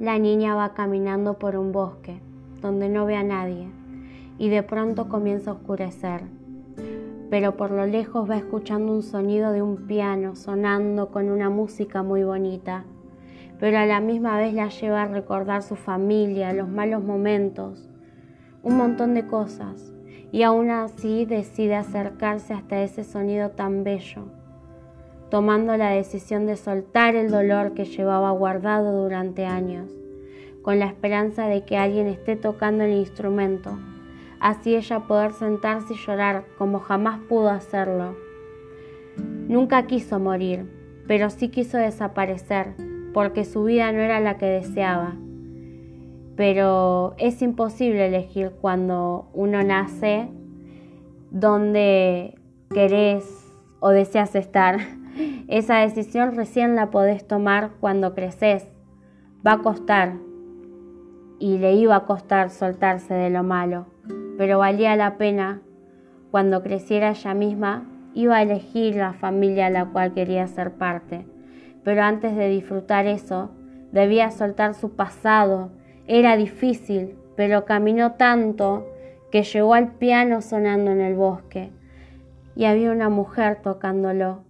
La niña va caminando por un bosque donde no ve a nadie y de pronto comienza a oscurecer. Pero por lo lejos va escuchando un sonido de un piano sonando con una música muy bonita, pero a la misma vez la lleva a recordar su familia, los malos momentos, un montón de cosas, y aún así decide acercarse hasta ese sonido tan bello, tomando la decisión de soltar el dolor que llevaba guardado durante años, con la esperanza de que alguien esté tocando el instrumento así ella poder sentarse y llorar como jamás pudo hacerlo. Nunca quiso morir, pero sí quiso desaparecer, porque su vida no era la que deseaba. Pero es imposible elegir cuando uno nace dónde querés o deseas estar. Esa decisión recién la podés tomar cuando creces. Va a costar y le iba a costar soltarse de lo malo pero valía la pena. Cuando creciera ella misma, iba a elegir la familia a la cual quería ser parte. Pero antes de disfrutar eso, debía soltar su pasado. Era difícil, pero caminó tanto que llegó al piano sonando en el bosque y había una mujer tocándolo.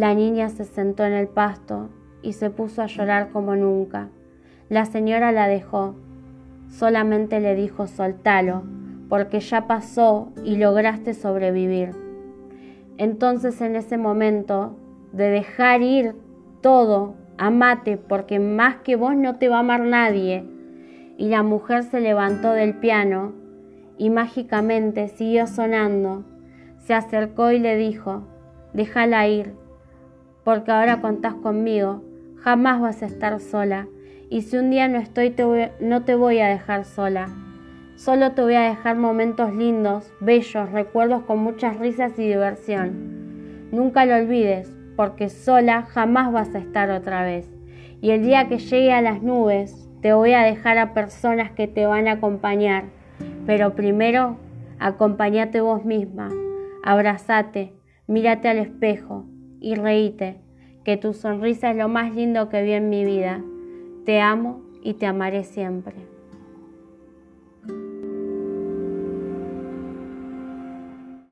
La niña se sentó en el pasto y se puso a llorar como nunca. La señora la dejó solamente le dijo soltalo, porque ya pasó y lograste sobrevivir. Entonces en ese momento de dejar ir todo, amate, porque más que vos no te va a amar nadie. Y la mujer se levantó del piano y mágicamente siguió sonando. Se acercó y le dijo, déjala ir, porque ahora contás conmigo, jamás vas a estar sola y si un día no estoy, no te voy a dejar sola. Solo te voy a dejar momentos lindos, bellos, recuerdos con muchas risas y diversión. Nunca lo olvides, porque sola jamás vas a estar otra vez. Y el día que llegue a las nubes, te voy a dejar a personas que te van a acompañar. Pero primero, acompáñate vos misma, abrazate, mírate al espejo y reíte, que tu sonrisa es lo más lindo que vi en mi vida. Te amo y te amaré siempre.